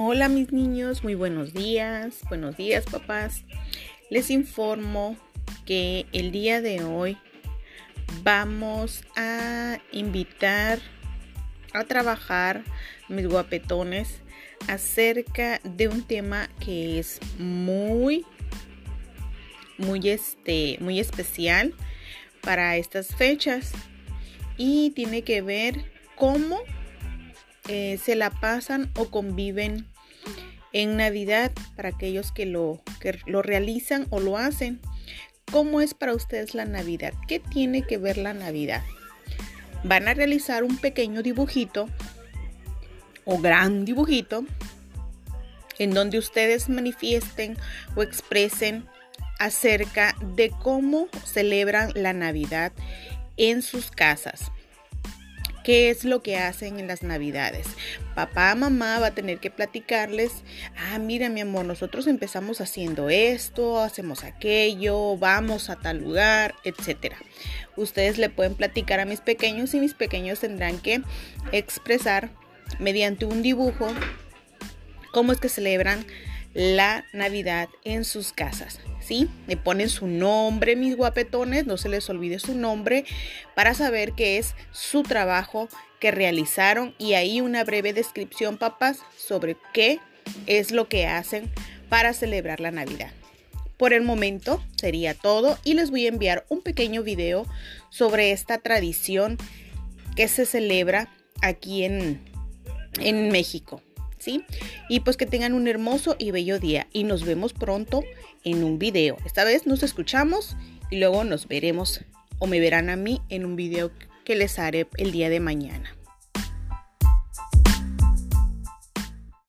Hola mis niños, muy buenos días. Buenos días papás. Les informo que el día de hoy vamos a invitar a trabajar mis guapetones acerca de un tema que es muy muy este muy especial para estas fechas y tiene que ver cómo eh, se la pasan o conviven en Navidad para aquellos que lo, que lo realizan o lo hacen. ¿Cómo es para ustedes la Navidad? ¿Qué tiene que ver la Navidad? Van a realizar un pequeño dibujito o gran dibujito en donde ustedes manifiesten o expresen acerca de cómo celebran la Navidad en sus casas. ¿Qué es lo que hacen en las navidades? Papá, mamá va a tener que platicarles, ah, mira mi amor, nosotros empezamos haciendo esto, hacemos aquello, vamos a tal lugar, etc. Ustedes le pueden platicar a mis pequeños y mis pequeños tendrán que expresar mediante un dibujo cómo es que celebran la Navidad en sus casas. ¿Sí? Me ponen su nombre, mis guapetones, no se les olvide su nombre para saber qué es su trabajo que realizaron y ahí una breve descripción, papás, sobre qué es lo que hacen para celebrar la Navidad. Por el momento sería todo y les voy a enviar un pequeño video sobre esta tradición que se celebra aquí en, en México. Y pues que tengan un hermoso y bello día y nos vemos pronto en un video. Esta vez nos escuchamos y luego nos veremos o me verán a mí en un video que les haré el día de mañana.